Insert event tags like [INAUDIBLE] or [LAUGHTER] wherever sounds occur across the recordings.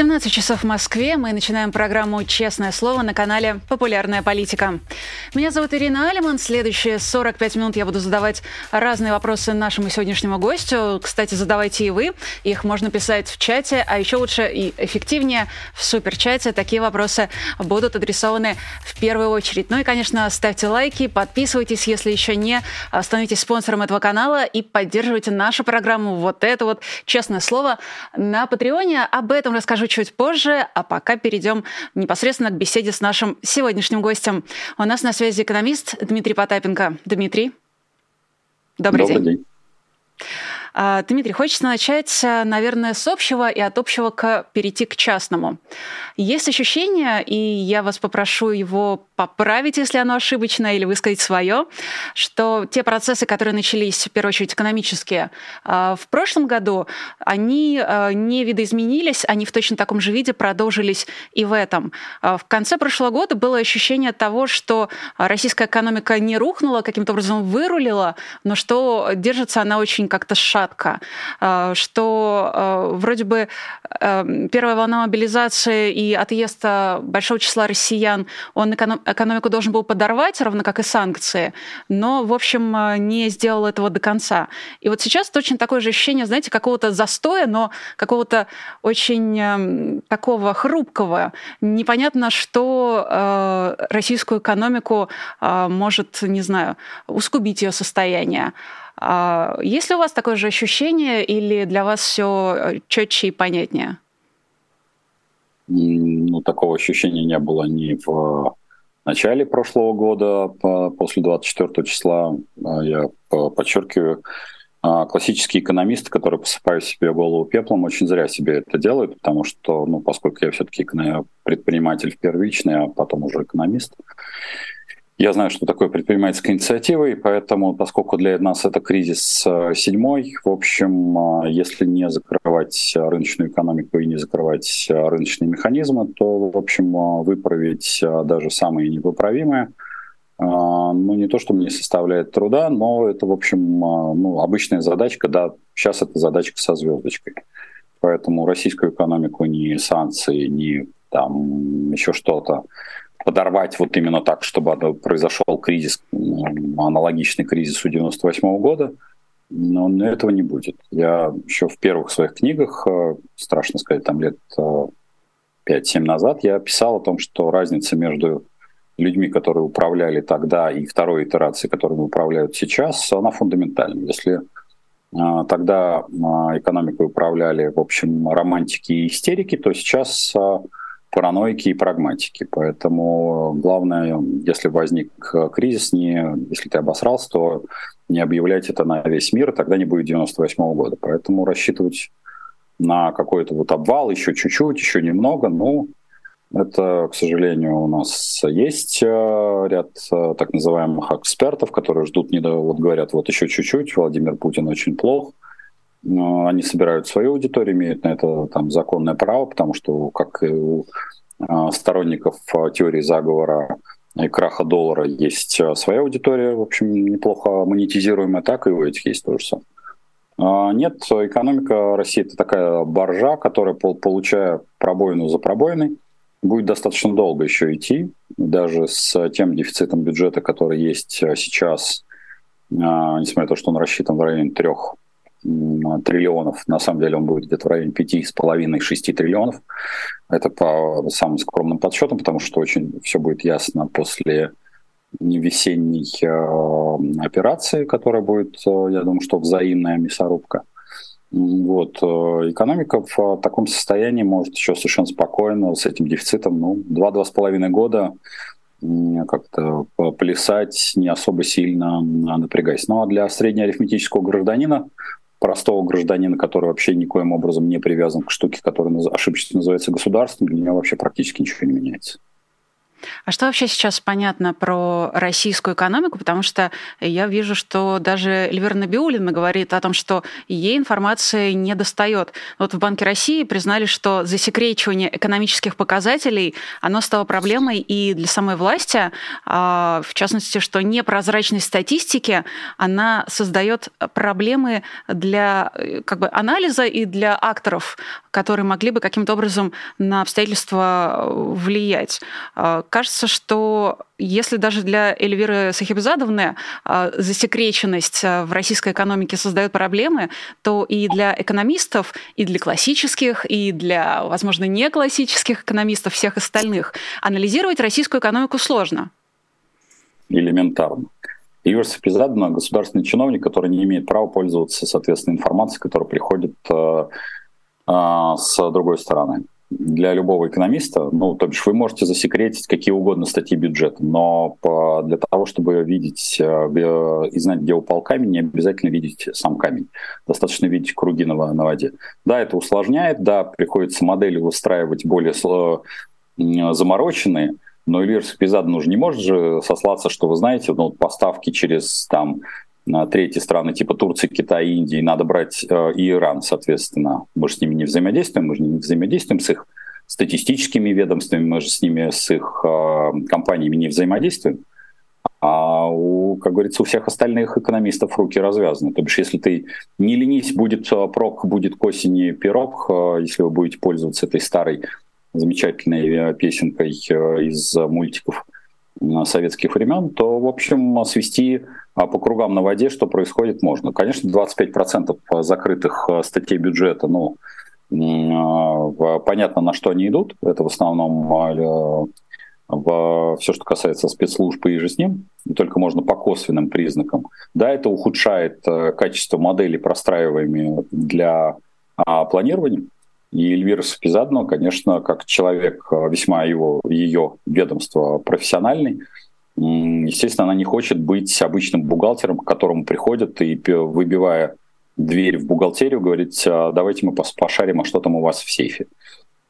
17 часов в Москве. Мы начинаем программу «Честное слово» на канале «Популярная политика». Меня зовут Ирина Алиман. Следующие 45 минут я буду задавать разные вопросы нашему сегодняшнему гостю. Кстати, задавайте и вы. Их можно писать в чате, а еще лучше и эффективнее в суперчате. Такие вопросы будут адресованы в первую очередь. Ну и, конечно, ставьте лайки, подписывайтесь, если еще не. Становитесь спонсором этого канала и поддерживайте нашу программу. Вот это вот «Честное слово» на Патреоне. Об этом расскажу чуть позже, а пока перейдем непосредственно к беседе с нашим сегодняшним гостем. У нас на связи экономист Дмитрий Потапенко. Дмитрий, добрый, добрый день. день. А, Дмитрий, хочется начать, наверное, с общего и от общего к, перейти к частному. Есть ощущение, и я вас попрошу его поправить, если оно ошибочно, или высказать свое, что те процессы, которые начались, в первую очередь, экономические, а, в прошлом году, они а, не видоизменились, они в точно таком же виде продолжились и в этом. В конце прошлого года было ощущение того, что российская экономика не рухнула, каким-то образом вырулила, но что держится она очень как-то шатко, что вроде бы первая волна мобилизации и отъезда большого числа россиян, он экономику должен был подорвать, равно как и санкции, но, в общем, не сделал этого до конца. И вот сейчас точно такое же ощущение, знаете, какого-то застоя, но какого-то очень такого хрупкого. Непонятно, что российскую экономику может, не знаю, ускубить ее состояние. А есть ли у вас такое же ощущение или для вас все э, четче и понятнее? Ну, такого ощущения не было ни в начале прошлого года, после 24 числа. А я подчеркиваю, а классические экономисты, которые посыпают себе голову пеплом, очень зря себе это делают, потому что, ну, поскольку я все-таки предприниматель первичный, а потом уже экономист, я знаю, что такое предпринимательская инициатива, и поэтому, поскольку для нас это кризис э, седьмой, в общем, э, если не закрывать рыночную экономику и не закрывать э, рыночные механизмы, то, в общем, выправить даже самые непоправимые, ну, не то, что мне составляет труда, но это, в общем, ну, обычная задачка, да, сейчас это задачка со звездочкой. Поэтому российскую экономику ни санкции, ни там еще что-то подорвать вот именно так, чтобы произошел кризис, аналогичный кризису 98 года, но этого не будет. Я еще в первых своих книгах, э, страшно сказать, там лет 5-7 э, назад, я писал о том, что разница между людьми, которые управляли тогда, и второй итерацией, которыми управляют сейчас, она фундаментальна. Если э, тогда экономикой управляли, в общем, романтики и истерики, то сейчас параноики и прагматики. Поэтому главное, если возник кризис, не, если ты обосрался, то не объявлять это на весь мир, тогда не будет 98 -го года. Поэтому рассчитывать на какой-то вот обвал еще чуть-чуть, еще немного, ну, это, к сожалению, у нас есть э, ряд э, так называемых экспертов, которые ждут, не до, вот говорят, вот еще чуть-чуть, Владимир Путин очень плох, они собирают свою аудиторию, имеют на это там законное право, потому что, как и у а, сторонников а, теории заговора и краха доллара есть а, своя аудитория, в общем, неплохо монетизируемая, так и у этих есть тоже самое. Нет, экономика России это такая боржа, которая, получая пробоину за пробоиной, будет достаточно долго еще идти, даже с тем дефицитом бюджета, который есть сейчас, несмотря на то, что он рассчитан в районе трех триллионов. На самом деле он будет где-то в районе 5,5-6 триллионов. Это по самым скромным подсчетам, потому что очень все будет ясно после весенней э, операции, которая будет, э, я думаю, что взаимная мясорубка. Вот. Э, экономика в таком состоянии может еще совершенно спокойно с этим дефицитом ну, 2-2,5 года как-то плясать не особо сильно напрягаясь. Ну а для среднеарифметического гражданина простого гражданина, который вообще никоим образом не привязан к штуке, которая ошибочно называется государством, для него вообще практически ничего не меняется. А что вообще сейчас понятно про российскую экономику? Потому что я вижу, что даже Эльвира Набиулина говорит о том, что ей информация не достает. Вот в Банке России признали, что засекречивание экономических показателей, оно стало проблемой и для самой власти, а, в частности, что непрозрачность статистики, она создает проблемы для как бы, анализа и для акторов, которые могли бы каким-то образом на обстоятельства влиять. А, кажется, что если даже для Эльвиры Сахибзадовны а, засекреченность а, в российской экономике создает проблемы, то и для экономистов, и для классических, и для, возможно, не классических экономистов, всех остальных, анализировать российскую экономику сложно. Элементарно. Эльвира Сахибзадовна – государственный чиновник, который не имеет права пользоваться, соответственно, информацией, которая приходит э, с другой стороны для любого экономиста, ну, то бишь вы можете засекретить какие угодно статьи бюджета, но по, для того, чтобы видеть э, и знать, где упал камень, не обязательно видеть сам камень. Достаточно видеть круги на, на воде. Да, это усложняет, да, приходится модели выстраивать более э, замороченные, но Илья Спизад ну, не может же сослаться, что вы знаете, ну, поставки через там третьи страны типа Турции, Китая, Индии, надо брать э, и Иран, соответственно. Мы же с ними не взаимодействуем, мы же не взаимодействуем с их статистическими ведомствами, мы же с ними, с их э, компаниями не взаимодействуем. А у, как говорится, у всех остальных экономистов руки развязаны. То бишь, если ты не ленись, будет э, прок, будет к осени пирог, если вы будете пользоваться этой старой замечательной песенкой из мультиков советских времен, то, в общем, свести по кругам на воде, что происходит, можно. Конечно, 25% закрытых э, статей бюджета, ну, а, понятно, на что они идут. Это в основном а, в все, что касается спецслужб и же с ним, только можно по косвенным признакам. Да, это ухудшает э, качество моделей, простраиваемые для планирования. И Эльвира Сапизадна, конечно, как человек э, весьма его, ее ведомство профессиональный, Естественно, она не хочет быть обычным бухгалтером, к которому приходят и, выбивая дверь в бухгалтерию, говорит, «А, давайте мы пошарим, а что там у вас в сейфе.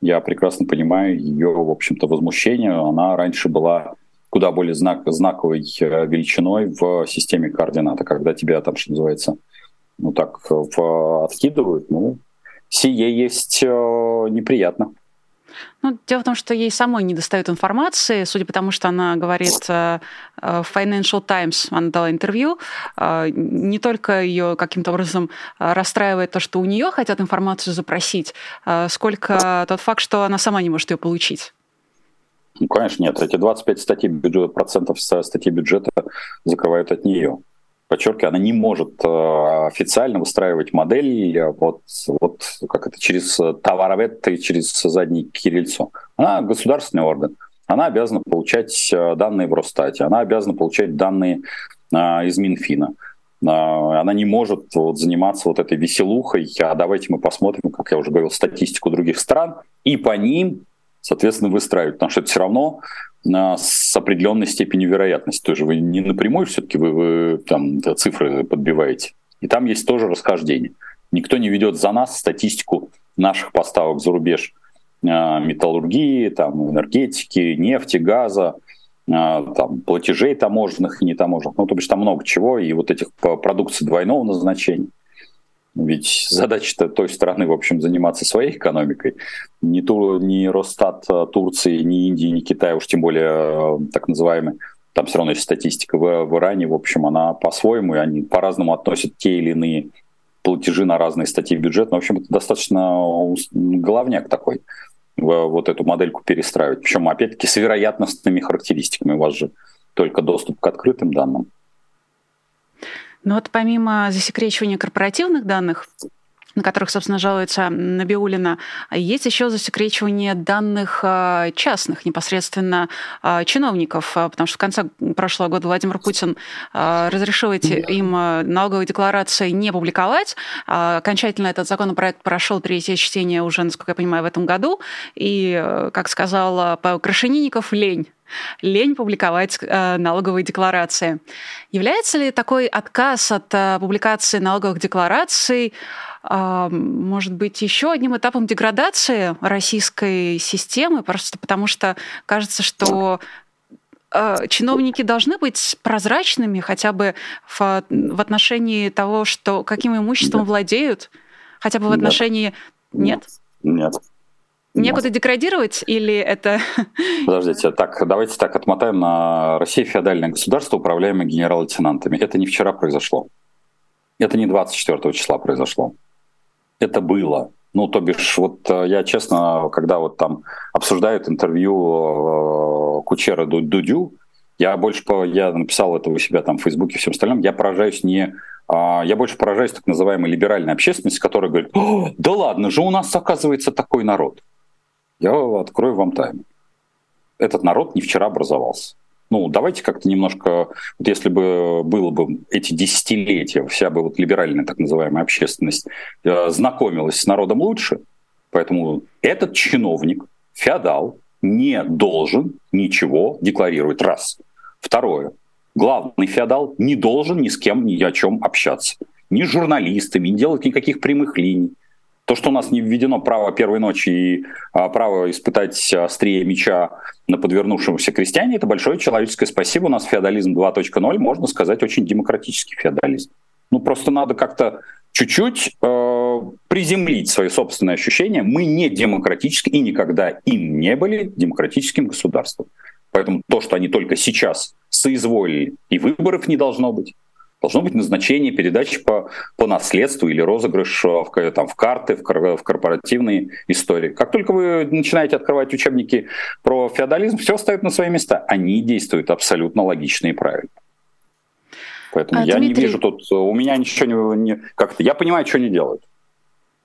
Я прекрасно понимаю ее, в общем-то, возмущение. Она раньше была куда более знак, знаковой э, величиной в системе координата, когда тебя там, что называется, ну так в, откидывают, ну, сие есть э, неприятно. Ну, дело в том, что ей самой не достает информации, судя по тому, что она говорит э, э, в Financial Times, она дала интервью, э, не только ее каким-то образом расстраивает то, что у нее хотят информацию запросить, сколько тот факт, что она сама не может ее получить. Ну, конечно, нет. Эти 25 статей бюджета, процентов статей бюджета закрывают от нее подчеркиваю, она не может э, официально выстраивать модель э, вот, вот как это через товаровед и через задний кирильцо. Она государственный орган. Она обязана получать э, данные в Росстате, она обязана получать данные из Минфина. Она не может вот, заниматься вот этой веселухой, а давайте мы посмотрим, как я уже говорил, статистику других стран, и по ним, соответственно, выстраивать, потому что это все равно с определенной степенью вероятности. То есть вы не напрямую все-таки вы, вы там цифры подбиваете. И там есть тоже расхождение. Никто не ведет за нас статистику наших поставок за рубеж а, металлургии, там, энергетики, нефти, газа, а, там, платежей таможенных и нетаможенных. Ну, то бишь там много чего, и вот этих продукций двойного назначения. Ведь задача той страны, в общем, заниматься своей экономикой. Ни, Тур, ни Росстат а, Турции, ни Индии, ни Китая, уж тем более а, так называемый, там все равно есть статистика, в, в Иране, в общем, она по-своему, и они по-разному относят те или иные платежи на разные статьи бюджета. Но, в общем, это достаточно головняк такой, вот эту модельку перестраивать. Причем, опять-таки, с вероятностными характеристиками. У вас же только доступ к открытым данным. Но вот помимо засекречивания корпоративных данных, на которых, собственно, жалуется Набиулина, есть еще засекречивание данных а, частных, непосредственно а, чиновников, а, потому что в конце прошлого года Владимир Путин разрешил эти, им налоговые декларации не публиковать. Окончательно этот законопроект прошел третье чтение уже, насколько я понимаю, в этом году. И, как сказал Павел Крашенинников, лень лень публиковать э, налоговые декларации. Является ли такой отказ от э, публикации налоговых деклараций э, может быть, еще одним этапом деградации российской системы, просто потому что кажется, что э, чиновники должны быть прозрачными хотя бы в, в отношении того, что каким имуществом Нет. владеют, хотя бы в отношении... Нет? Нет. Некуда Нет. деградировать или это... [LAUGHS] Подождите, так, давайте так отмотаем на Россия феодальное государство, управляемое генерал-лейтенантами. Это не вчера произошло. Это не 24 числа произошло. Это было. Ну, то бишь, вот э, я честно, когда вот там обсуждают интервью э, Кучера Дудю, я больше, я написал это у себя там в Фейсбуке и всем остальном, я поражаюсь не... А, я больше поражаюсь так называемой либеральной общественности, которая говорит, да ладно же, у нас оказывается такой народ. Я открою вам тайну. Этот народ не вчера образовался ну, давайте как-то немножко, вот если бы было бы эти десятилетия, вся бы вот либеральная так называемая общественность э, знакомилась с народом лучше, поэтому этот чиновник, феодал, не должен ничего декларировать. Раз. Второе. Главный феодал не должен ни с кем ни о чем общаться. Ни с журналистами, не делать никаких прямых линий. То, что у нас не введено право первой ночи и а, право испытать острие меча на подвернувшемся крестьяне, это большое человеческое спасибо. У нас феодализм 2.0, можно сказать, очень демократический феодализм. Ну, просто надо как-то чуть-чуть э, приземлить свои собственные ощущения. Мы не демократически и никогда им не были демократическим государством. Поэтому то, что они только сейчас соизволили, и выборов не должно быть, Должно быть назначение передачи по, по наследству или розыгрыш в, там, в карты, в, в корпоративные истории. Как только вы начинаете открывать учебники про феодализм, все встает на свои места. Они действуют абсолютно логично и правильно. Поэтому а, я Дмитрий... не вижу тут, у меня ничего не, не как-то, я понимаю, что они делают.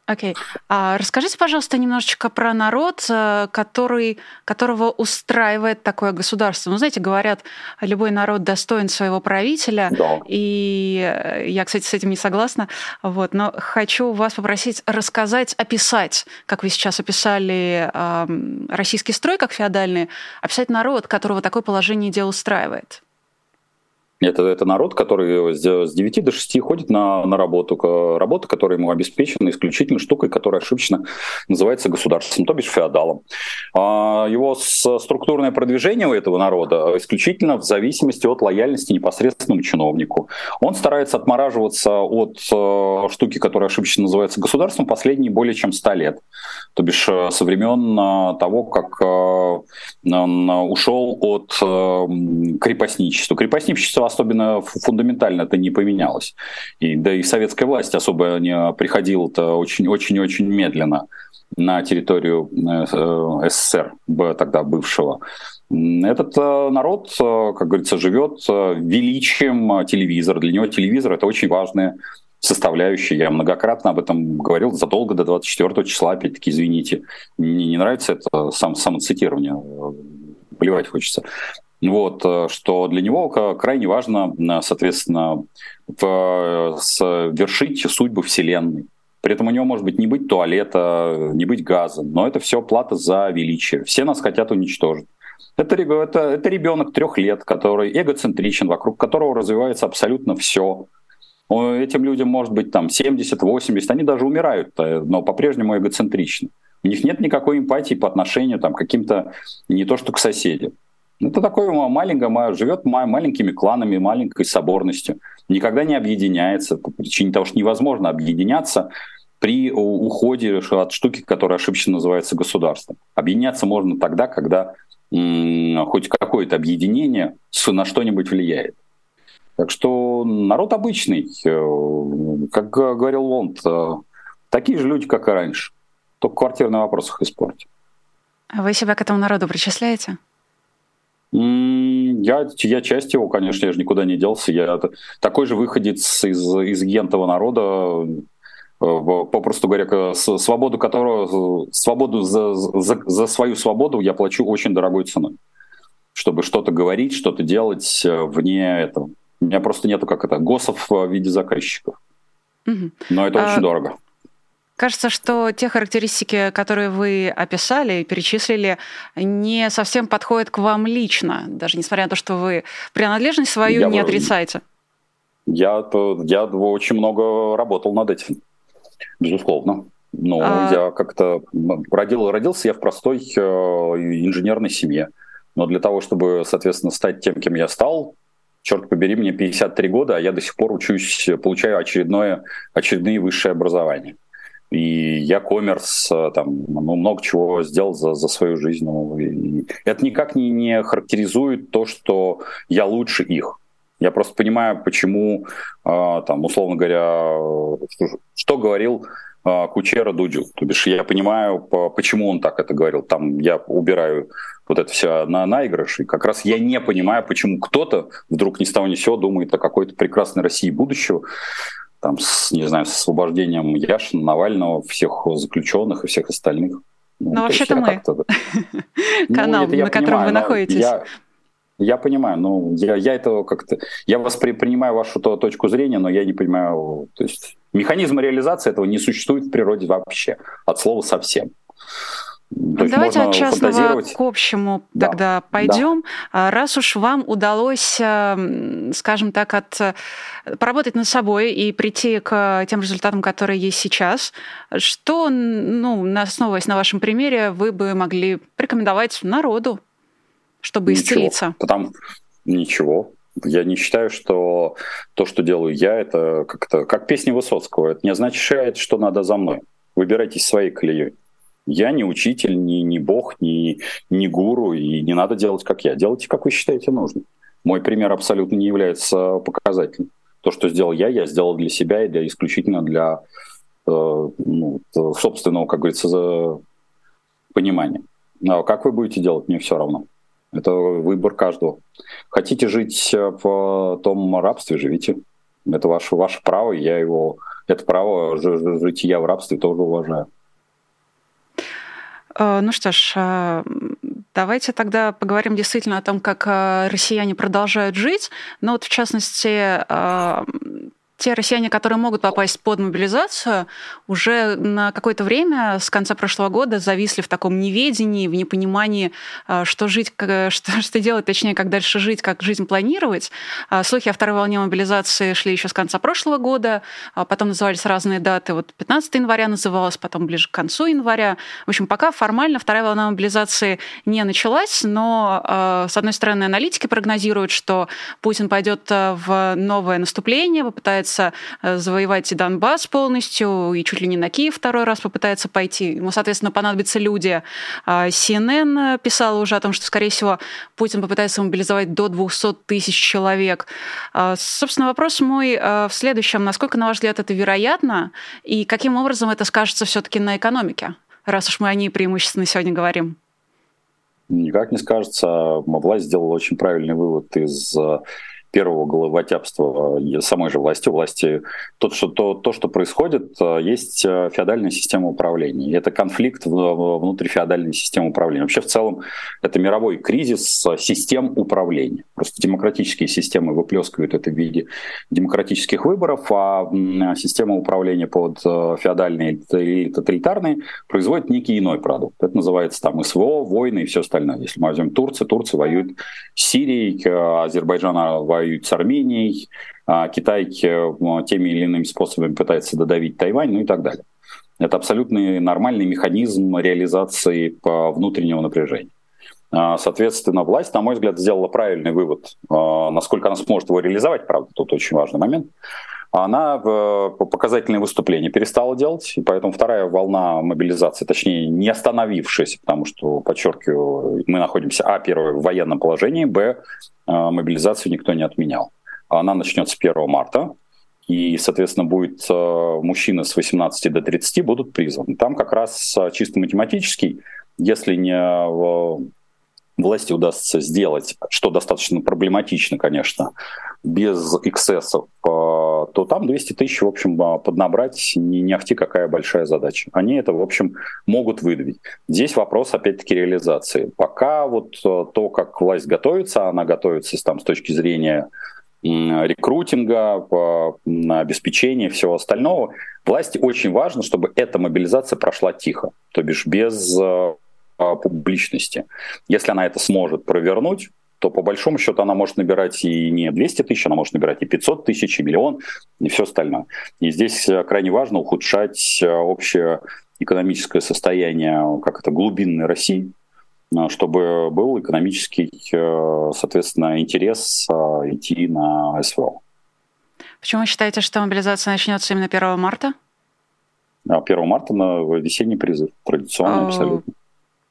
Окей. Okay. А расскажите, пожалуйста, немножечко про народ, э, который, которого устраивает такое государство. Ну, знаете, говорят, любой народ достоин своего правителя. Да. И э, я, кстати, с этим не согласна. Вот. Но хочу вас попросить рассказать, описать, как вы сейчас описали э, российский строй как феодальный, описать народ, которого такое положение дел устраивает. Это, это народ, который с 9 до 6 ходит на, на работу. Работа, которая ему обеспечена исключительно штукой, которая ошибочно называется государством, то бишь феодалом. А его структурное продвижение у этого народа исключительно в зависимости от лояльности непосредственному чиновнику. Он старается отмораживаться от э, штуки, которая ошибочно называется государством, последние более чем 100 лет. То бишь э, со времен э, того, как он ушел от крепостничества. Крепостничество особенно фундаментально это не поменялось. И, да и советская власть особо не приходила-то очень-очень-очень медленно на территорию э, СССР, тогда бывшего. Этот э, народ, э, как говорится, живет величием телевизора. Для него телевизор — это очень важная составляющая. Я многократно об этом говорил задолго до 24 числа. Опять-таки, извините, мне не нравится это сам, самоцитирование. Плевать хочется. Вот, э, что для него крайне важно, э, соответственно, совершить судьбу Вселенной. При этом у него может быть не быть туалета, не быть газа, но это все плата за величие. Все нас хотят уничтожить. Это, это, это ребенок трех лет, который эгоцентричен, вокруг которого развивается абсолютно все. Этим людям может быть там 70-80, они даже умирают, но по-прежнему эгоцентричны. У них нет никакой эмпатии по отношению там, к каким-то, не то что к соседям. Это такое маленькое, живет маленькими кланами, маленькой соборностью, никогда не объединяется по причине того, что невозможно объединяться при уходе от штуки, которая ошибочно называется государством. Объединяться можно тогда, когда м- хоть какое-то объединение на что-нибудь влияет. Так что народ обычный, э, как говорил Лонд, э, такие же люди, как и раньше, только в квартирных вопросах испортят. А вы себя к этому народу причисляете? Я, я часть его, конечно, я же никуда не делся. Я такой же выходец из, из гентового народа, э, попросту говоря, свободу которого, свободу за, за, за свою свободу я плачу очень дорогой ценой. Чтобы что-то говорить, что-то делать э, вне этого. У меня просто нету как это, госов в виде заказчиков. Но это а... очень дорого. Кажется, что те характеристики, которые вы описали и перечислили, не совсем подходят к вам лично, даже несмотря на то, что вы принадлежность свою я не отрицаете. Я, я очень много работал над этим, безусловно. Но а... я как-то родил, родился я в простой э, инженерной семье. Но для того, чтобы, соответственно, стать тем, кем я стал, черт побери, мне 53 года, а я до сих пор учусь, получаю очередное, очередные высшие образования. И я коммерс, там, ну, много чего сделал за, за свою жизнь. Ну, и это никак не, не характеризует то, что я лучше их. Я просто понимаю, почему, э, там, условно говоря, что, что говорил э, Кучера Дудю. То бишь я понимаю, по, почему он так это говорил. Там я убираю вот это все на наигрыш. И как раз я не понимаю, почему кто-то вдруг ни с того ни сего думает о какой-то прекрасной России будущего, там, с, не знаю, с освобождением Яшина, Навального, всех заключенных и всех остальных. Ну, ну вообще-то мы. [LAUGHS] Канал, ну, на котором вы находитесь. Я, понимаю, ну, я, я этого как-то... Я воспринимаю вашу то, точку зрения, но я не понимаю... То есть механизма реализации этого не существует в природе вообще, от слова совсем. То Давайте от частного к общему да, тогда пойдем. Да. Раз уж вам удалось, э, скажем так, от, э, поработать над собой и прийти к тем результатам, которые есть сейчас, что, ну, основываясь на вашем примере, вы бы могли порекомендовать народу, чтобы Ничего. исцелиться? Потому... Ничего. Я не считаю, что то, что делаю я, это как-то как песня Высоцкого. Это не означает, что надо за мной. Выбирайтесь своей колеей. Я не учитель, не, не бог, не, не гуру, и не надо делать, как я. Делайте, как вы считаете нужным. Мой пример абсолютно не является показательным. То, что сделал я, я сделал для себя и для, исключительно для э, ну, собственного, как говорится, понимания. А как вы будете делать, мне все равно. Это выбор каждого. Хотите жить в том рабстве, живите. Это ваше, ваше право, я его, это право жить я в рабстве тоже уважаю. Э, ну что ж, э, давайте тогда поговорим действительно о том, как э, россияне продолжают жить. Но вот в частности, те россияне, которые могут попасть под мобилизацию, уже на какое-то время с конца прошлого года зависли в таком неведении, в непонимании, а, что жить, [LAUGHS] что, что делать, точнее, как дальше жить, как жизнь планировать. А, слухи о второй волне мобилизации шли еще с конца прошлого года, а потом назывались разные даты. Вот 15 января называлось, потом ближе к концу января. В общем, пока формально вторая волна мобилизации не началась, но, с одной стороны, аналитики прогнозируют, что Путин пойдет в новое наступление, попытается попытается э, завоевать и Донбасс полностью, и чуть ли не на Киев второй раз попытается пойти. Ему, соответственно, понадобятся люди. А CNN писала уже о том, что, скорее всего, Путин попытается мобилизовать до 200 тысяч человек. А, собственно, вопрос мой э, в следующем. Насколько, на ваш взгляд, это вероятно, и каким образом это скажется все-таки на экономике, раз уж мы о ней преимущественно сегодня говорим? Никак не скажется. Власть сделала очень правильный вывод из э, первого головотяпства э, самой же власти, власти, то, что, то, то, что происходит, э, есть э, феодальная система управления. Это конфликт внутри феодальной системы управления. Вообще, в целом, это мировой кризис систем управления. Просто демократические системы выплескивают это в виде демократических выборов, а система управления под феодальные и тоталитарные производит некий иной продукт. Это называется там СВО, войны и все остальное. Если мы возьмем Турцию, Турция воюет с Сирией, Азербайджан воюет воюют с Арменией, а Китай э, теми или иными способами пытается додавить Тайвань, ну и так далее. Это абсолютно нормальный механизм реализации внутреннего напряжения. А, соответственно, власть, на мой взгляд, сделала правильный вывод, а, насколько она сможет его реализовать, правда, тут очень важный момент. Она э, показательные выступления перестала делать, и поэтому вторая волна мобилизации, точнее, не остановившаяся, потому что, подчеркиваю, мы находимся, а, первое, в военном положении, б, Э, мобилизацию никто не отменял. Она начнется 1 марта, и, соответственно, будет э, мужчины с 18 до 30 будут призваны. Там как раз чисто математический, если не власти удастся сделать, что достаточно проблематично, конечно, без эксцессов, то там 200 тысяч, в общем, поднабрать не, не ахти какая большая задача. Они это, в общем, могут выдавить. Здесь вопрос, опять-таки, реализации. Пока вот то, как власть готовится, она готовится там, с точки зрения рекрутинга, обеспечения всего остального. Власти очень важно, чтобы эта мобилизация прошла тихо, то бишь без публичности. Если она это сможет провернуть, то по большому счету она может набирать и не 200 тысяч, она может набирать и 500 тысяч, и миллион, и все остальное. И здесь э, крайне важно ухудшать э, общее экономическое состояние, как это, глубинной России, чтобы был экономический, соответственно, интерес идти на СВО. Почему вы считаете, что мобилизация начнется именно 1 марта? 1 а марта на весенний призыв, традиционно а, абсолютно.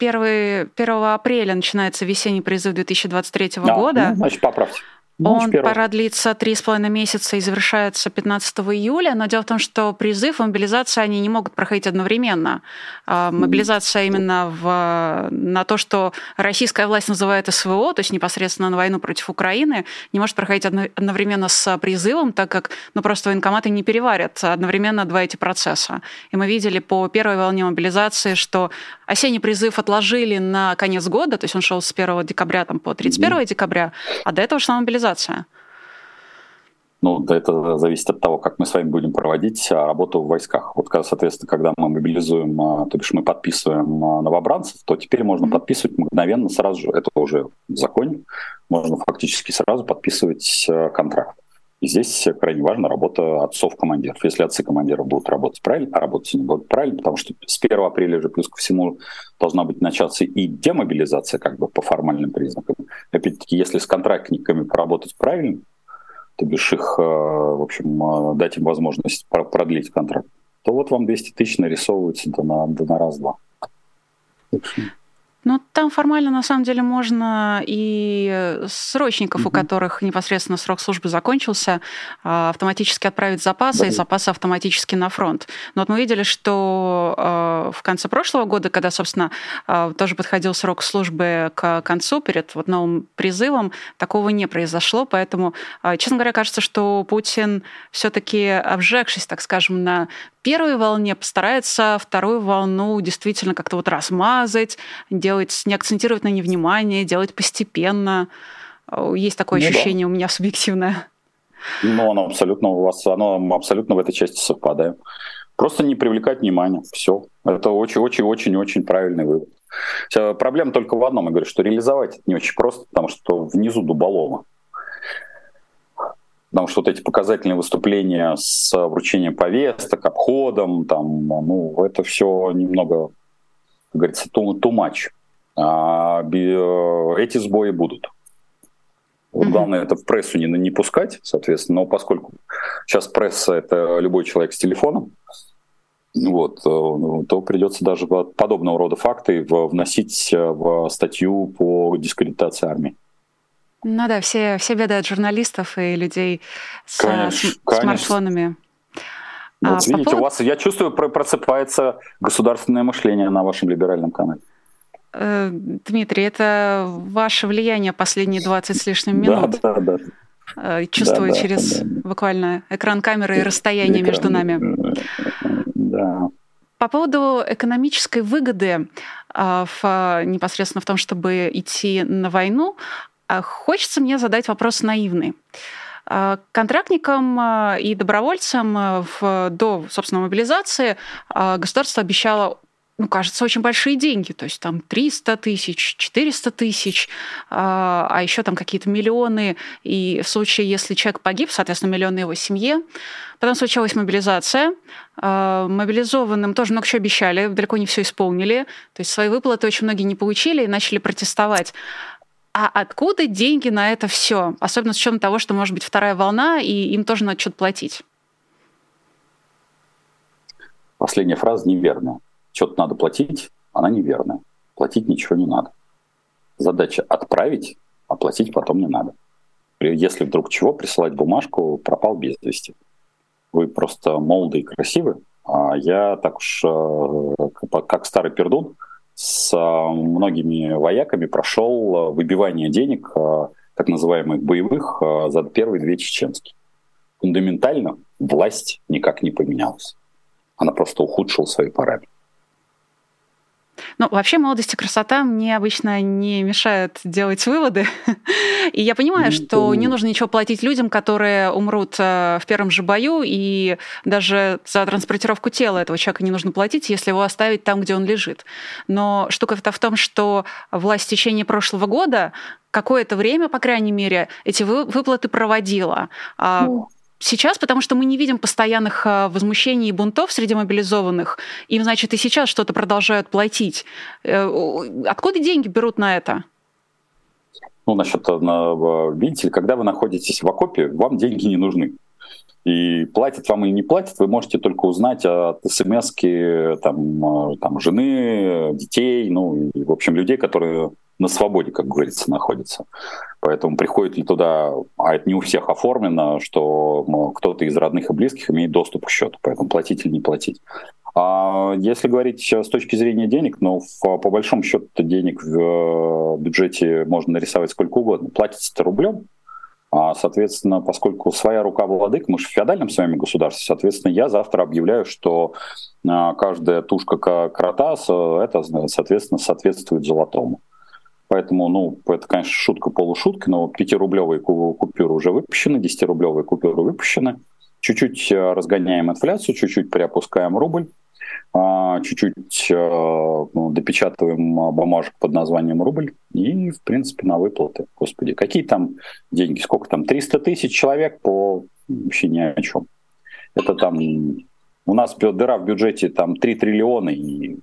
1, 1 апреля начинается весенний призыв 2023 а, года. Ну, значит, поправьте. Он продлится три с половиной месяца и завершается 15 июля, но дело в том, что призыв и мобилизация, они не могут проходить одновременно. А, мобилизация именно в, на то, что российская власть называет СВО, то есть непосредственно на войну против Украины, не может проходить одновременно с призывом, так как ну, просто военкоматы не переварят одновременно два эти процесса. И мы видели по первой волне мобилизации, что осенний призыв отложили на конец года, то есть он шел с 1 декабря там, по 31 декабря, а до этого шла мобилизация мобилизация? Ну, это зависит от того, как мы с вами будем проводить а, работу в войсках. Вот, соответственно, когда мы мобилизуем, а, то бишь мы подписываем а, новобранцев, то теперь можно подписывать мгновенно, сразу же, это уже в законе, можно фактически сразу подписывать контракт. Здесь крайне важна работа отцов-командиров. Если отцы-командиров будут работать правильно, а работать они будут правильно, потому что с 1 апреля же плюс ко всему должна быть начаться и демобилизация как бы по формальным признакам. Опять-таки, если с контрактниками поработать правильно, то бишь их, э, в общем, э, дать им возможность продлить контракт, то вот вам 200 тысяч нарисовывается да на, да на раз-два. Ну, там формально, на самом деле, можно и срочников, mm-hmm. у которых непосредственно срок службы закончился, а, автоматически отправить запасы, mm-hmm. и запасы автоматически на фронт. Но вот мы видели, что а, в конце прошлого года, когда, собственно, а, тоже подходил срок службы к концу, перед вот новым призывом, такого не произошло. Поэтому, честно говоря, кажется, что Путин все-таки обжегшись, так скажем, на первой волне постарается вторую волну действительно как-то вот размазать, делать, не акцентировать на невнимание, делать постепенно. Есть такое ну, ощущение да. у меня субъективное. Ну, оно абсолютно у вас, оно абсолютно в этой части совпадает. Просто не привлекать внимания. Все. Это очень-очень-очень-очень правильный вывод. Проблема только в одном, я говорю, что реализовать это не очень просто, потому что внизу дуболома. Потому что вот эти показательные выступления с вручением повесток, обходом, там, ну, это все немного, как говорится, too, too much. А эти сбои будут. Вот главное это в прессу не, не пускать, соответственно, но поскольку сейчас пресса это любой человек с телефоном, вот, э, то придется даже подобного рода факты вносить в статью по дискредитации армии. Ну да, все, все беды от журналистов и людей с, конечно, с конечно. смартфонами. Вот, а, видите, поводу... у вас, я чувствую, просыпается государственное мышление на вашем либеральном канале. Э, Дмитрий, это ваше влияние последние 20 с лишним минут. Да, да, да. Чувствую да, через да, буквально экран камеры и расстояние экран, между нами. Да. По поводу экономической выгоды а, в, непосредственно в том, чтобы идти на войну, а хочется мне задать вопрос наивный. А, контрактникам а, и добровольцам в, до, собственно, мобилизации государство обещало ну, кажется, очень большие деньги. То есть там 300 тысяч, 400 тысяч, а еще там какие-то миллионы. И в случае, если человек погиб, соответственно, миллионы его семье. Потом случилась мобилизация. Мобилизованным тоже много чего обещали, далеко не все исполнили. То есть свои выплаты очень многие не получили и начали протестовать. А откуда деньги на это все? Особенно с учетом того, что может быть вторая волна, и им тоже надо что-то платить. Последняя фраза неверная. Что-то надо платить, она неверная. Платить ничего не надо. Задача отправить, а платить потом не надо. Если вдруг чего, присылать бумажку пропал без вести. Вы просто молоды и красивы, а я так уж, э, как старый пердун, с а, многими вояками прошел а, выбивание денег, а, так называемых боевых, за первые две чеченские. Фундаментально власть никак не поменялась. Она просто ухудшила свои параметры. Ну, вообще молодость и красота мне обычно не мешают делать выводы. [LAUGHS] И я понимаю, что не нужно ничего платить людям, которые умрут э, в первом же бою, и даже за транспортировку тела этого человека не нужно платить, если его оставить там, где он лежит. Но штука-то в том, что власть в течение прошлого года какое-то время, по крайней мере, эти выплаты проводила. А ну. Сейчас, потому что мы не видим постоянных а, возмущений и бунтов среди мобилизованных, им, значит, и сейчас что-то продолжают платить. Э, откуда деньги берут на это? Ну, насчет, видите, когда вы находитесь в окопе, вам деньги не нужны. И платят вам или не платят, вы можете только узнать от смс там, э, там, жены, детей, ну, и, в общем, людей, которые на свободе, как говорится, находятся. Поэтому приходит ли туда, а это не у всех оформлено, что кто-то из родных и близких имеет доступ к счету, поэтому платить или не платить. А если говорить с точки зрения денег, ну, по большому счету денег в э, бюджете можно нарисовать сколько угодно. Платится рублем, а, соответственно, поскольку своя рука владык, мы же в феодальном с вами государстве, соответственно, я завтра объявляю, что а, каждая тушка крота, это, соответственно, соответствует золотому. Поэтому, ну, это, конечно, шутка полушутка, но 5-рублевые купюры уже выпущены, 10-рублевые купюры выпущены. Чуть-чуть э, разгоняем инфляцию, чуть-чуть приопускаем рубль. А, чуть-чуть э, ну, допечатываем бумажек под названием рубль и, в принципе, на выплаты. Господи, какие там деньги? Сколько там? 300 тысяч человек по вообще ни о чем. Это там... У нас дыра в бюджете там 3 триллиона, и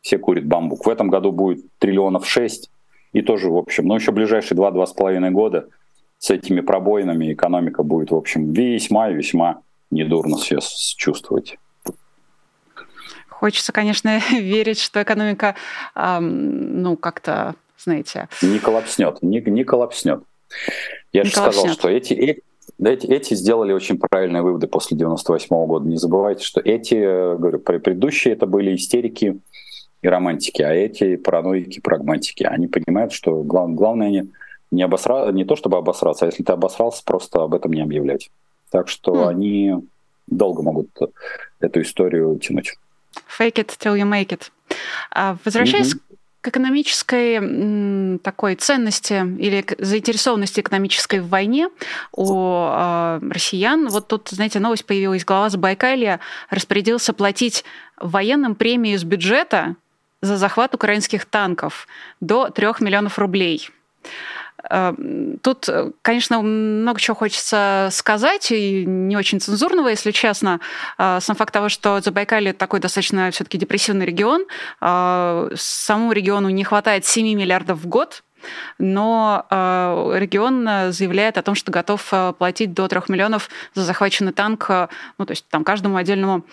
все курят бамбук. В этом году будет триллионов 6, и тоже, в общем, ну еще ближайшие 2-2,5 года с этими пробоинами экономика будет, в общем, весьма-весьма недурно себя чувствовать. Хочется, конечно, [LAUGHS] верить, что экономика, эм, ну, как-то, знаете... Не коллапснет, не, не коллапснет. Я не же коллапснет. сказал, что эти, эти, эти сделали очень правильные выводы после 98 -го года. Не забывайте, что эти, говорю, предыдущие это были истерики и романтики, а эти параноики, прагматики. Они понимают, что глав, главное не, не, обосра... не то, чтобы обосраться, а если ты обосрался, просто об этом не объявлять. Так что mm. они долго могут эту историю тянуть. Fake it till you make it. А, возвращаясь mm-hmm. к экономической такой ценности или заинтересованности экономической в войне у э, россиян, вот тут, знаете, новость появилась, глава Забайкалья распорядился платить военным премии из бюджета за захват украинских танков до 3 миллионов рублей. Э, тут, э, конечно, много чего хочется сказать, и не очень цензурного, если честно. Э, сам факт того, что Забайкалье такой достаточно все-таки депрессивный регион, самому региону не хватает 7 миллиардов в год, но регион заявляет о том, что готов платить до 3 миллионов за захваченный танк, ну, то есть там каждому отдельному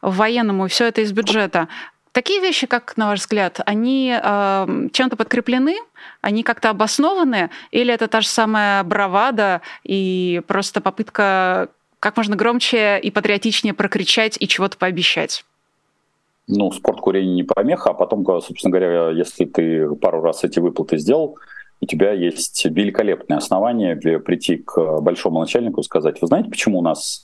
военному, и все это из бюджета. Такие вещи, как на ваш взгляд, они э, чем-то подкреплены, они как-то обоснованы, или это та же самая бравада и просто попытка как можно громче и патриотичнее прокричать и чего-то пообещать? Ну, спорт курения не помеха, а потом, собственно говоря, если ты пару раз эти выплаты сделал, у тебя есть великолепное основание прийти к большому начальнику и сказать, вы знаете, почему у нас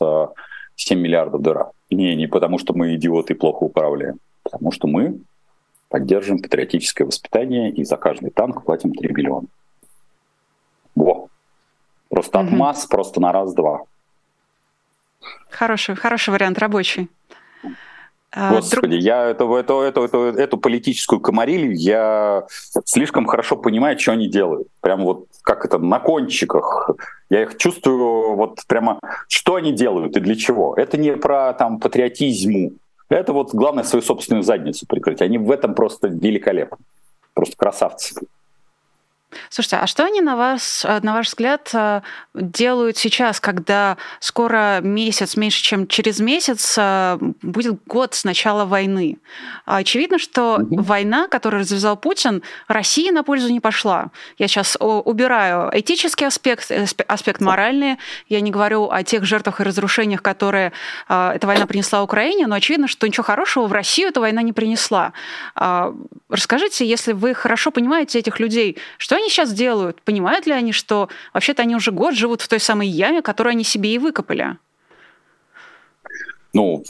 7 миллиардов дыра? Не, не потому что мы идиоты и плохо управляем Потому что мы поддерживаем патриотическое воспитание и за каждый танк платим 3 миллиона. Во. Просто угу. отмаз, просто на раз-два. Хороший, хороший вариант, рабочий. А, Господи, Друг... я эту, эту, эту, эту, эту политическую комарилью, я слишком хорошо понимаю, что они делают. Прям вот как это, на кончиках. Я их чувствую вот прямо, что они делают и для чего. Это не про там патриотизм, это вот главное свою собственную задницу прикрыть. Они в этом просто великолепны. Просто красавцы. Слушайте, а что они, на, вас, э, на ваш взгляд, э, делают сейчас, когда скоро месяц, меньше, чем через месяц, э, будет год с начала войны? Очевидно, что угу. война, которую развязал Путин, России на пользу не пошла. Я сейчас убираю этический аспект, аспект моральный. Я не говорю о тех жертвах и разрушениях, которые эта война принесла Украине, но очевидно, что ничего хорошего в Россию эта война не принесла. Расскажите, если вы хорошо понимаете этих людей, что они сейчас делают? Понимают ли они, что вообще-то они уже год живут в той самой яме, которую они себе и выкопали? Ну,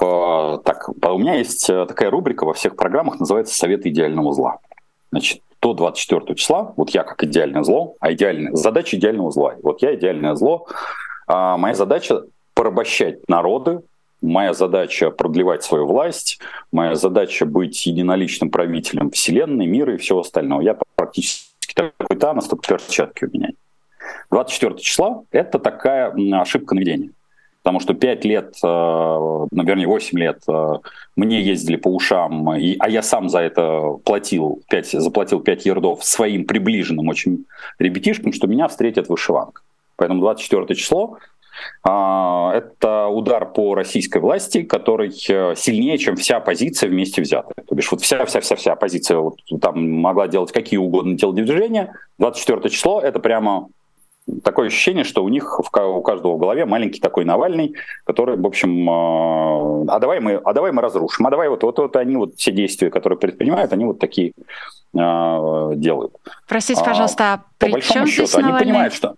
так, у меня есть э, такая рубрика во всех программах, называется «Советы идеального зла». Значит, до 24 числа, вот я как идеальное зло, а идеальное, задача идеального зла. Вот я идеальное зло, а моя задача порабощать народы, моя задача продлевать свою власть, моя задача быть единоличным правителем Вселенной, мира и всего остального. Я практически такой Танос, только перчатки у меня. 24 числа – это такая ошибка наведения. Потому что 5 лет, ну, вернее, 8 лет мне ездили по ушам, и, а я сам за это платил 5, заплатил 5 ердов своим приближенным очень ребятишкам, что меня встретят вышиванка. Поэтому 24 число а, это удар по российской власти, который э, сильнее, чем вся оппозиция вместе взятая. То бишь вот вся-вся-вся-вся оппозиция вот там могла делать какие угодно телодвижения. 24 число — это прямо такое ощущение, что у них у каждого в голове маленький такой Навальный, который, в общем, э, а давай мы, а давай мы разрушим, а давай вот, вот, вот они вот все действия, которые предпринимают, они вот такие э, делают. Простите, пожалуйста, а при По большому счету, они понимают, что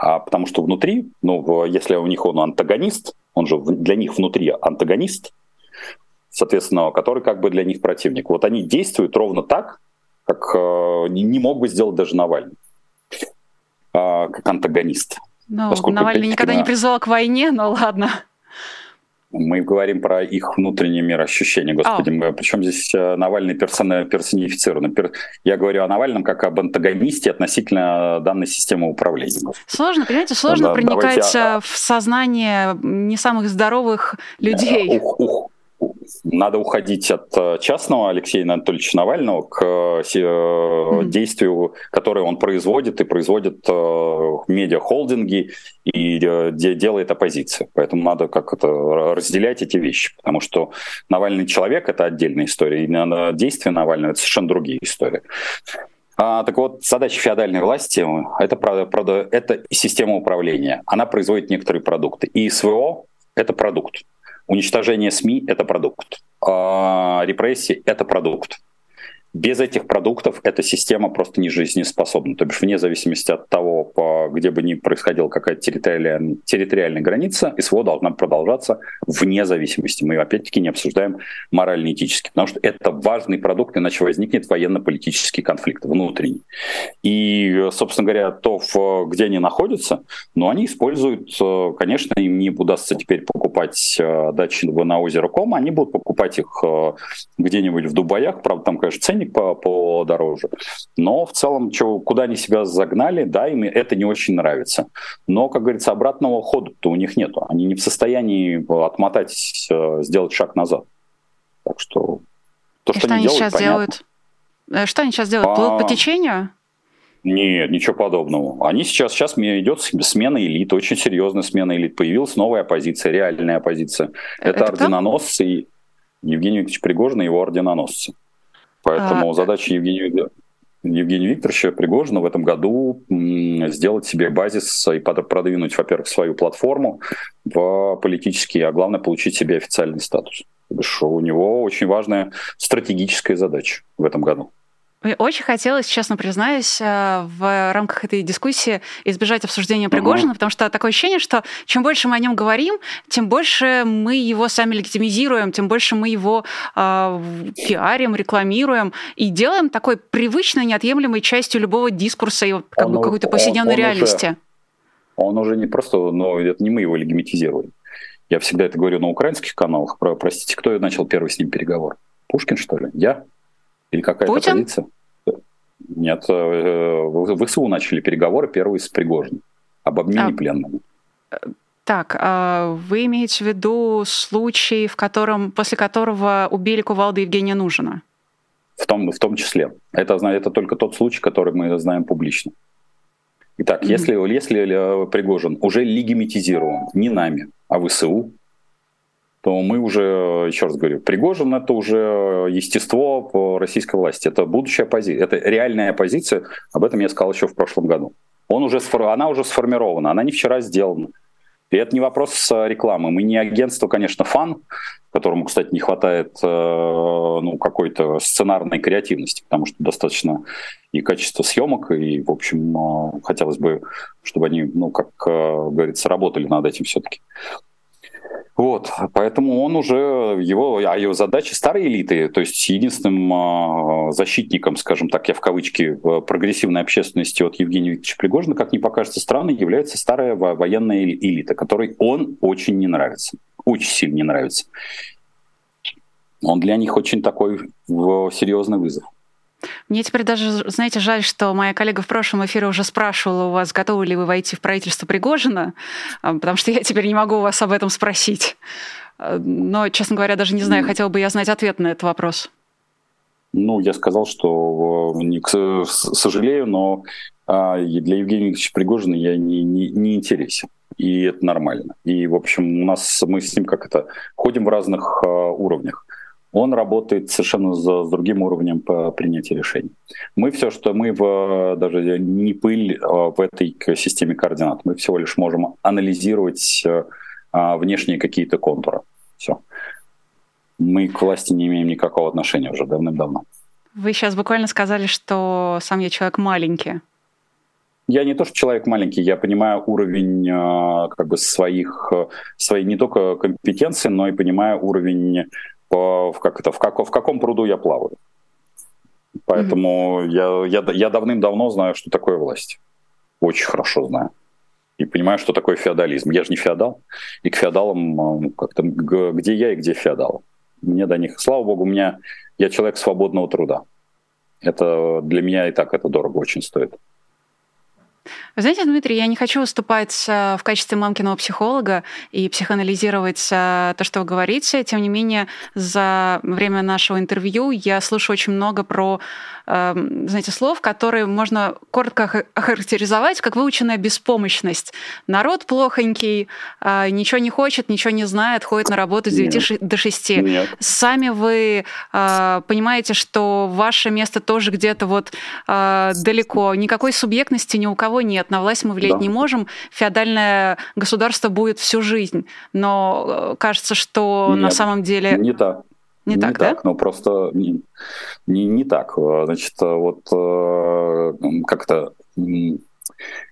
а потому что внутри, ну, если у них он антагонист, он же для них внутри антагонист, соответственно, который как бы для них противник. Вот они действуют ровно так, как э, не мог бы сделать даже Навальный, э, как антагонист. Ну, Навальный никогда не призывал к войне, но ладно. Мы говорим про их внутреннее мироощущение, господи. Oh. Причем здесь э, Навальный персонифицирован. Я говорю о Навальном как об антагонисте относительно данной системы управления. Сложно, понимаете, сложно да, проникать давайте... А, в сознание не самых здоровых людей. Ух, ух, надо уходить от э, частного Алексея Анатольевича Навального к mm-hmm. действию, которое он производит, и производит медиа-холдинги, и делает оппозиция. Поэтому надо как это разделять эти вещи, потому что Навальный человек — это отдельная история, и действия Навального — это совершенно другие истории. А, так вот, задача феодальной власти это, это система управления. Она производит некоторые продукты. И СВО — это продукт. Уничтожение СМИ — это продукт. А репрессии — это продукт. Без этих продуктов эта система просто не жизнеспособна. То бишь, вне зависимости от того, где бы ни происходила какая-то территориальная, территориальная граница, СВО должна продолжаться вне зависимости. Мы, опять-таки, не обсуждаем морально-этически, потому что это важный продукт, иначе возникнет военно-политический конфликт внутренний. И, собственно говоря, то, где они находятся, ну, они используют, конечно, им не удастся теперь покупать э, дачи на озеро Ком, они будут покупать их э, где-нибудь в Дубаях, правда, там, конечно, ценник по, подороже. Но в целом, что, куда они себя загнали, да, им это не очень нравится. Но, как говорится, обратного хода-то у них нету. Они не в состоянии отмотать, э, сделать шаг назад. Так что то, что, что они, делают, сейчас понятно. делают? Э, что они сейчас делают? Плывут а... по течению? Нет, ничего подобного. Они сейчас, сейчас идет смена элит, очень серьезная смена элит. Появилась новая оппозиция, реальная оппозиция. Это, это орденоносцы. Кто? Евгений Викторович Пригожин и его орденоносцы. Поэтому а... задача Евгения, Евгения Викторовича Пригожина в этом году сделать себе базис и продвинуть, во-первых, свою платформу в политический, а главное, получить себе официальный статус. У него очень важная стратегическая задача в этом году. Мне очень хотелось, честно признаюсь, э, в рамках этой дискуссии избежать обсуждения Пригожина, uh-huh. потому что такое ощущение, что чем больше мы о нем говорим, тем больше мы его сами легитимизируем, тем больше мы его э, пиарим, рекламируем и делаем такой привычной, неотъемлемой частью любого дискурса и как бы какой-то повседневной он, он реальности. Уже, он уже не просто, но это не мы его легитимизируем. Я всегда это говорю на украинских каналах. Про, простите, кто начал первый с ним переговор? Пушкин, что ли? Я? Или какая-то Путин? позиция? Нет, э, в ВСУ начали переговоры первые с Пригожиным об обмене а, пленными. Так, а вы имеете в виду случай, в котором, после которого убили кувалды Евгения Нужина? В том, в том числе. Это, это только тот случай, который мы знаем публично. Итак, mm-hmm. если, если Пригожин уже легимитизирован не нами, а ВСУ, то мы уже, еще раз говорю, Пригожин это уже естество российской власти, это будущая оппозиция, это реальная оппозиция, об этом я сказал еще в прошлом году. Он уже, она уже сформирована, она не вчера сделана. И это не вопрос рекламы. Мы не агентство, конечно, фан, которому, кстати, не хватает э, ну, какой-то сценарной креативности, потому что достаточно и качество съемок, и, в общем, э, хотелось бы, чтобы они, ну, как э, говорится, работали над этим все-таки. Вот, поэтому он уже, его, а его задача старой элиты, то есть единственным а, защитником, скажем так, я в кавычки, прогрессивной общественности от Евгения Викторовича Пригожина, как ни покажется странно, является старая военная элита, которой он очень не нравится, очень сильно не нравится. Он для них очень такой серьезный вызов. Мне теперь даже, знаете, жаль, что моя коллега в прошлом эфире уже спрашивала у вас, готовы ли вы войти в правительство Пригожина, а, потому что я теперь не могу у вас об этом спросить. А, но, честно говоря, даже не знаю, хотела бы я знать ответ на этот вопрос. Ну, я сказал, что не, к сожалею, но а, для Евгения Викторовича Пригожина я не, не, не интересен. И это нормально. И, в общем, у нас мы с ним как это ходим в разных уровнях он работает совершенно с, с другим уровнем по принятию решений. Мы все, что мы в, даже не пыль а, в этой системе координат, мы всего лишь можем анализировать а, внешние какие-то контуры. Все. Мы к власти не имеем никакого отношения уже давным-давно. Вы сейчас буквально сказали, что сам я человек маленький. Я не то, что человек маленький, я понимаю уровень а, как бы своих, своей не только компетенции, но и понимаю уровень по, в, как это, в, как, в каком пруду я плаваю. Поэтому mm-hmm. я, я, я давным-давно знаю, что такое власть. Очень хорошо знаю. И понимаю, что такое феодализм. Я же не феодал. И к феодалам как-то где я и где феодал. Мне до них, слава богу, у меня я человек свободного труда. Это для меня и так это дорого очень стоит. Вы знаете, Дмитрий, я не хочу выступать э, в качестве мамкиного психолога и психоанализировать э, то, что вы говорите. Тем не менее, за время нашего интервью я слышу очень много про знаете, слов, которые можно коротко охарактеризовать как выученная беспомощность. Народ плохонький, э, ничего не хочет, ничего не знает, ходит на работу с 9 Нет. до 6. Нет. Сами вы э, понимаете, что ваше место тоже где-то вот э, далеко. Никакой субъектности ни у кого нет. На власть мы влиять да. не можем. Феодальное государство будет всю жизнь. Но кажется, что Нет, на самом деле... Не так. Не, не так, так, да? ну просто не, не, не так. Значит, вот э, как-то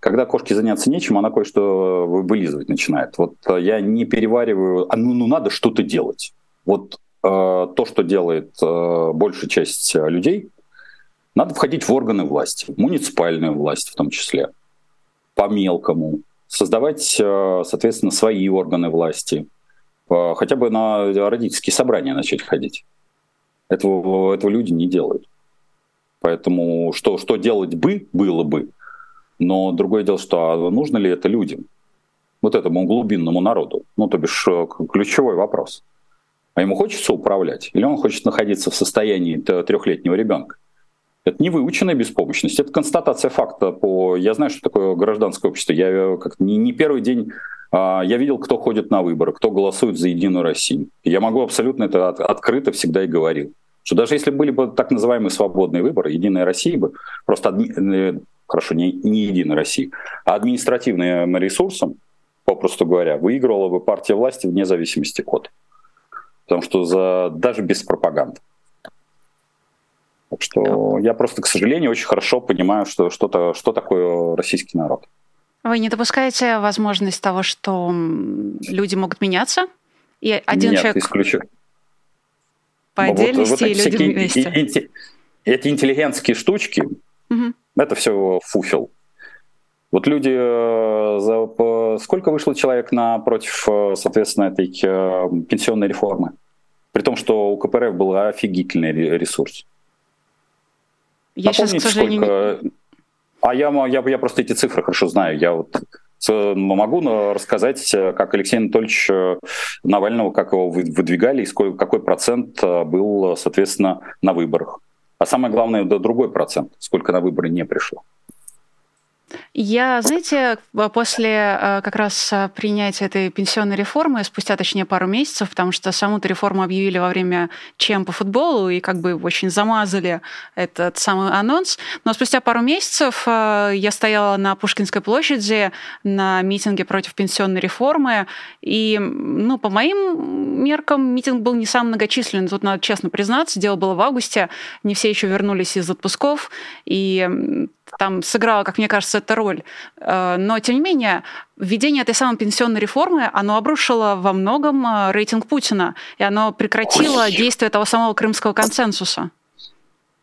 когда кошке заняться нечем, она кое-что вылизывать начинает. Вот э, я не перевариваю, а ну, ну надо что-то делать. Вот э, то, что делает э, большая часть людей, надо входить в органы власти, муниципальную власть в том числе, по мелкому, создавать, э, соответственно, свои органы власти, хотя бы на родительские собрания начать ходить. Этого, этого люди не делают. Поэтому что, что делать бы, было бы. Но другое дело, что а нужно ли это людям? Вот этому глубинному народу. Ну, то бишь, э, ключевой вопрос. А ему хочется управлять? Или он хочет находиться в состоянии трехлетнего ребенка? Это не выученная беспомощность, это констатация факта. По... Я знаю, что такое гражданское общество. Я э, как не, не первый день я видел, кто ходит на выборы, кто голосует за Единую Россию. я могу абсолютно это открыто всегда и говорил. Что даже если были бы так называемые свободные выборы, Единая Россия бы просто, адми... Э, хорошо, не, не Единая Россия, а административным ресурсом, попросту говоря, выигрывала бы партия власти вне зависимости от. Потому что за... даже без пропаганды. Так что я просто, к сожалению, очень хорошо понимаю, что, что, что такое российский народ. Вы не допускаете возможность того, что люди могут меняться? И один Нет, человек исключу. по отдельности вот, вот и люди вместе? Эти интеллигентские штучки, угу. это все фуфел. Вот люди, э, за, сколько вышло человек напротив, э, соответственно, этой э, пенсионной реформы? При том, что у КПРФ был офигительный ресурс. Я Напомните, сейчас, к сожалению, сколько... А я, я, я просто эти цифры хорошо знаю. Я вот могу рассказать, как Алексей Анатольевич э, Навального, как его выдвигали и сколько, какой процент э, был, соответственно, на выборах. А самое главное, да, другой процент, сколько на выборы не пришло. Я, знаете, после э, как раз э, принятия этой пенсионной реформы, спустя, точнее, пару месяцев, потому что саму-то реформу объявили во время чем по футболу и как бы очень замазали этот самый анонс, но спустя пару месяцев я стояла на Пушкинской площади на митинге против пенсионной реформы, и, ну, по моим меркам, митинг был не самый многочисленный, тут надо честно признаться, дело было в августе, не все еще вернулись из отпусков, и там сыграла, как мне кажется, эта роль. Э, но, тем не менее, введение этой самой пенсионной реформы, оно обрушило во многом э, рейтинг Путина, и оно прекратило Ой. действие того самого крымского консенсуса.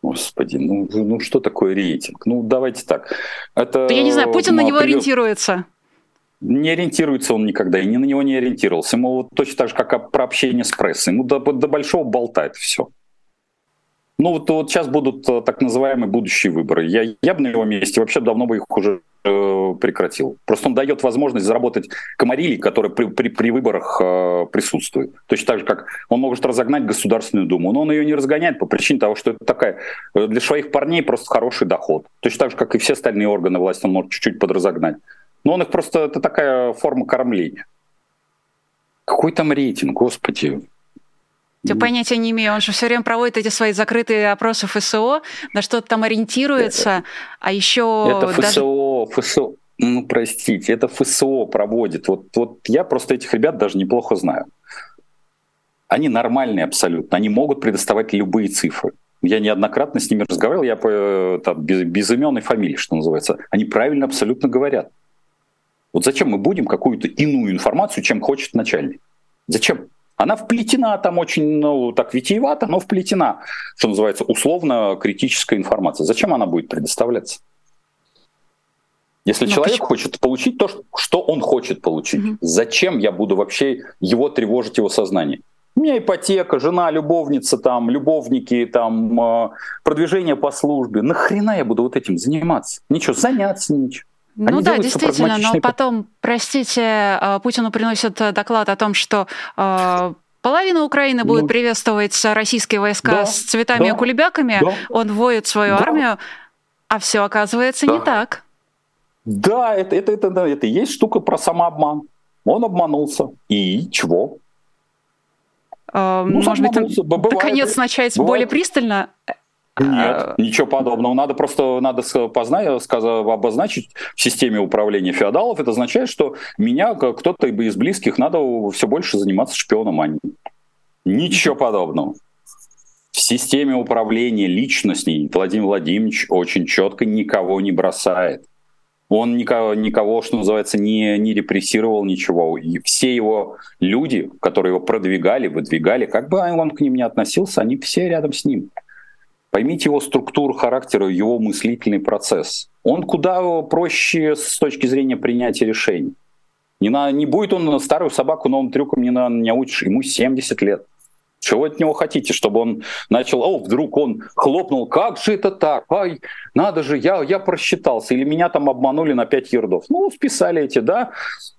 Господи, ну, ну что такое рейтинг? Ну давайте так. Это, Я не знаю, Путин ну, на него при... ориентируется. Не ориентируется он никогда, и ни на него не ориентировался. Ему вот точно так же, как про общение с прессой. Ну до, до большого болтает все. Ну вот, вот сейчас будут э, так называемые будущие выборы. Я, я бы на его месте вообще давно бы их уже э, прекратил. Просто он дает возможность заработать комарили, которые при, при, при выборах э, присутствуют. Точно так же, как он может разогнать Государственную Думу, но он ее не разгоняет по причине того, что это такая э, для своих парней просто хороший доход. Точно так же, как и все остальные органы власти, он может чуть-чуть подразогнать. Но он их просто, это такая форма кормления. Какой там рейтинг, господи. Я понятия не имею. Он же все время проводит эти свои закрытые опросы ФСО, на что-то там ориентируется, а еще... Это ФСО, даже... ФСО. Ну, простите, это ФСО проводит. Вот, вот я просто этих ребят даже неплохо знаю. Они нормальные абсолютно. Они могут предоставать любые цифры. Я неоднократно с ними разговаривал, я по, там, без, без имен и фамилий, что называется. Они правильно абсолютно говорят. Вот зачем мы будем какую-то иную информацию, чем хочет начальник? Зачем? Она вплетена там очень, ну, так витиевато, но вплетена, что называется, условно критическая информация. Зачем она будет предоставляться? Если но ну, человек почему? хочет получить то, что он хочет получить, угу. зачем я буду вообще его тревожить, его сознание? У меня ипотека, жена, любовница, там, любовники, там, э, продвижение по службе. Нахрена я буду вот этим заниматься? Ничего, заняться ничего. Ну Они да, действительно, но потом, простите, э, Путину приносят э, доклад о том, что э, половина Украины будет ну, приветствовать российские войска да, с цветами да, и кулебяками, да, он воет свою да. армию, а все оказывается да. не так. Да, это, это, это, это, это и есть штука про самообман. Он обманулся. И чего? ну, может быть, наконец начать бывает. более пристально нет, а, ничего подобного. Надо просто надо познать, сказать, обозначить в системе управления феодалов. Это означает, что меня, кто-то из близких, надо все больше заниматься шпионом, а Ничего подобного. В системе управления личностей Владимир Владимирович очень четко никого не бросает. Он никого, никого что называется, не, не репрессировал ничего. И все его люди, которые его продвигали, выдвигали, как бы он к ним не относился, они все рядом с ним. Поймите его структуру характера, его мыслительный процесс. Он куда проще с точки зрения принятия решений. Не, на, не будет он старую собаку новым трюком не, на, не научишь. Ему 70 лет. Чего от него хотите? Чтобы он начал, о, вдруг он хлопнул, как же это так? Ай, надо же, я, я просчитался. Или меня там обманули на 5 ердов. Ну, списали эти, да.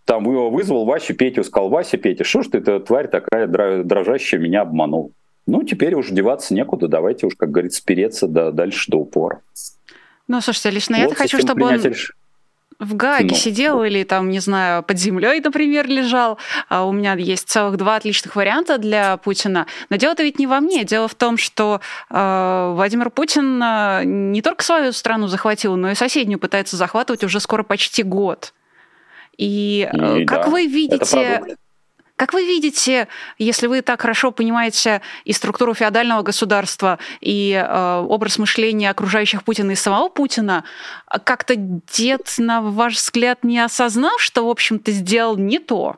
Там вызвал Вася Петю, сказал, Вася Петя, что ж ты, эта тварь такая дрожащая, меня обманул. Ну, теперь уж деваться некуда, давайте уж, как говорится, спереться до, дальше до упора. Ну, слушайте, лично вот я хочу, чтобы он в Гааге ну, сидел или там, не знаю, под землей, например, лежал. А у меня есть целых два отличных варианта для Путина. Но дело-то ведь не во мне. Дело в том, что э, Владимир Путин э, не только свою страну захватил, но и соседнюю пытается захватывать уже скоро почти год. И, э, и как да, вы видите как вы видите, если вы так хорошо понимаете и структуру феодального государства, и э, образ мышления окружающих Путина и самого Путина, как-то дед, на ваш взгляд, не осознал, что, в общем-то, сделал не то?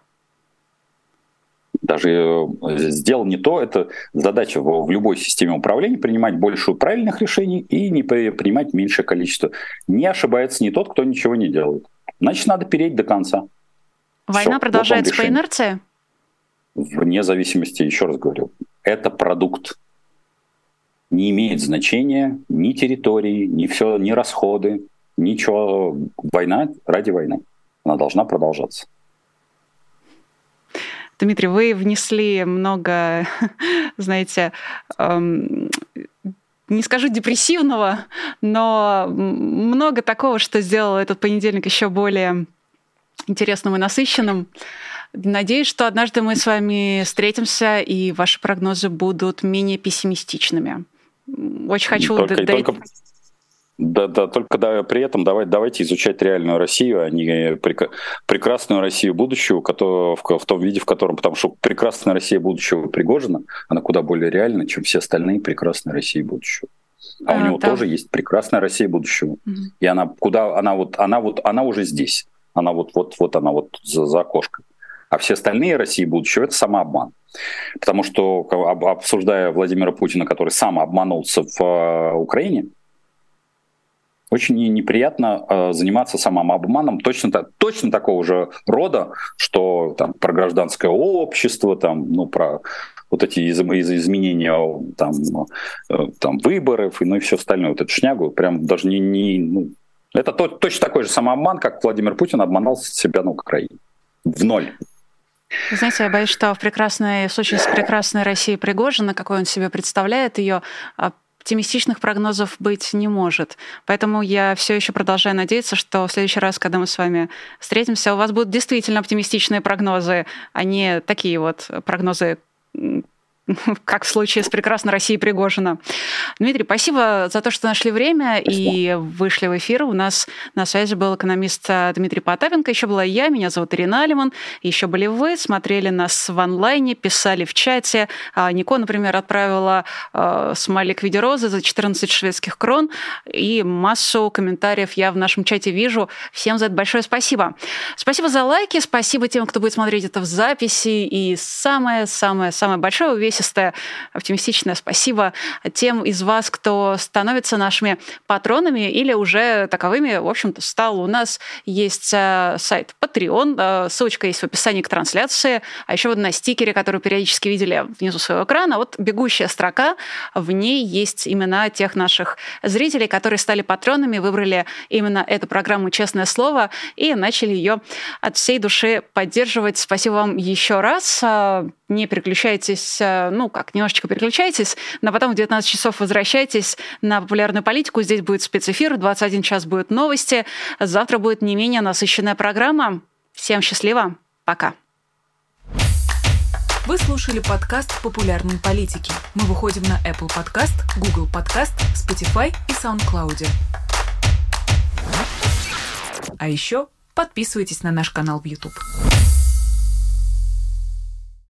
даже э, сделал не то, это задача в, в любой системе управления принимать больше правильных решений и не принимать меньшее количество. Не ошибается не тот, кто ничего не делает. Значит, надо переть до конца. Война Все, продолжается по инерции? Вне зависимости, еще раз говорю, это продукт. Не имеет значения ни территории, ни все, ни расходы, ничего. Война ради войны. Она должна продолжаться. Дмитрий, вы внесли много, [LAUGHS] знаете, эм, не скажу депрессивного, но много такого, что сделало этот понедельник еще более интересным и насыщенным. Надеюсь, что однажды мы с вами встретимся, и ваши прогнозы будут менее пессимистичными. Очень хочу... Только, да, только, да, да, только да, при этом давайте, давайте изучать реальную Россию, а не прек, прекрасную Россию будущего, которая, в, в том виде, в котором... Потому что прекрасная Россия будущего Пригожина, она куда более реальна, чем все остальные прекрасные России будущего. А, а у него да. тоже есть прекрасная Россия будущего. Угу. И она куда... Она вот, она вот, она уже здесь. Она вот, вот, вот она вот за, за окошком. А все остальные России будущего – это самообман. Потому что, обсуждая Владимира Путина, который сам обманулся в э, Украине, очень неприятно э, заниматься самообманом точно, точно такого же рода, что там, про гражданское общество, там, ну, про вот эти из, из изменения там, там выборов и ну и все остальное, вот эту шнягу, прям даже не, не ну, это то, точно такой же самообман, как Владимир Путин обманул себя на Украине. В ноль. Знаете, я боюсь, что в прекрасной, случае с прекрасной Россией Пригожина, какой он себе представляет ее, оптимистичных прогнозов быть не может. Поэтому я все еще продолжаю надеяться, что в следующий раз, когда мы с вами встретимся, у вас будут действительно оптимистичные прогнозы, а не такие вот прогнозы [LAUGHS] как в случае с прекрасной Россией Пригожина. Дмитрий, спасибо за то, что нашли время спасибо. и вышли в эфир. У нас на связи был экономист э, Дмитрий Потапенко, еще была я, меня зовут Ирина Алиман, еще были вы, смотрели нас в онлайне, писали в чате. А Нико, например, отправила э, смайлик в виде розы за 14 шведских крон и массу комментариев я в нашем чате вижу. Всем за это большое спасибо. Спасибо за лайки, спасибо тем, кто будет смотреть это в записи и самое-самое-самое большое увесь увесистое, оптимистичное спасибо тем из вас, кто становится нашими патронами или уже таковыми, в общем-то, стал. У нас есть э, сайт Patreon, э, ссылочка есть в описании к трансляции, а еще вот на стикере, который периодически видели внизу своего экрана, вот бегущая строка, в ней есть имена тех наших зрителей, которые стали патронами, выбрали именно эту программу «Честное слово» и начали ее от всей души поддерживать. Спасибо вам еще раз. Не переключайтесь, э, ну как, немножечко переключайтесь, но потом в 19 часов возвращайтесь на популярную политику. Здесь будет спецэфир, в 21 час будут новости. Завтра будет не менее насыщенная программа. Всем счастливо, пока. Вы слушали подкаст «Популярные политики». Мы выходим на Apple Podcast, Google Podcast, Spotify и SoundCloud. А еще подписывайтесь на наш канал в YouTube.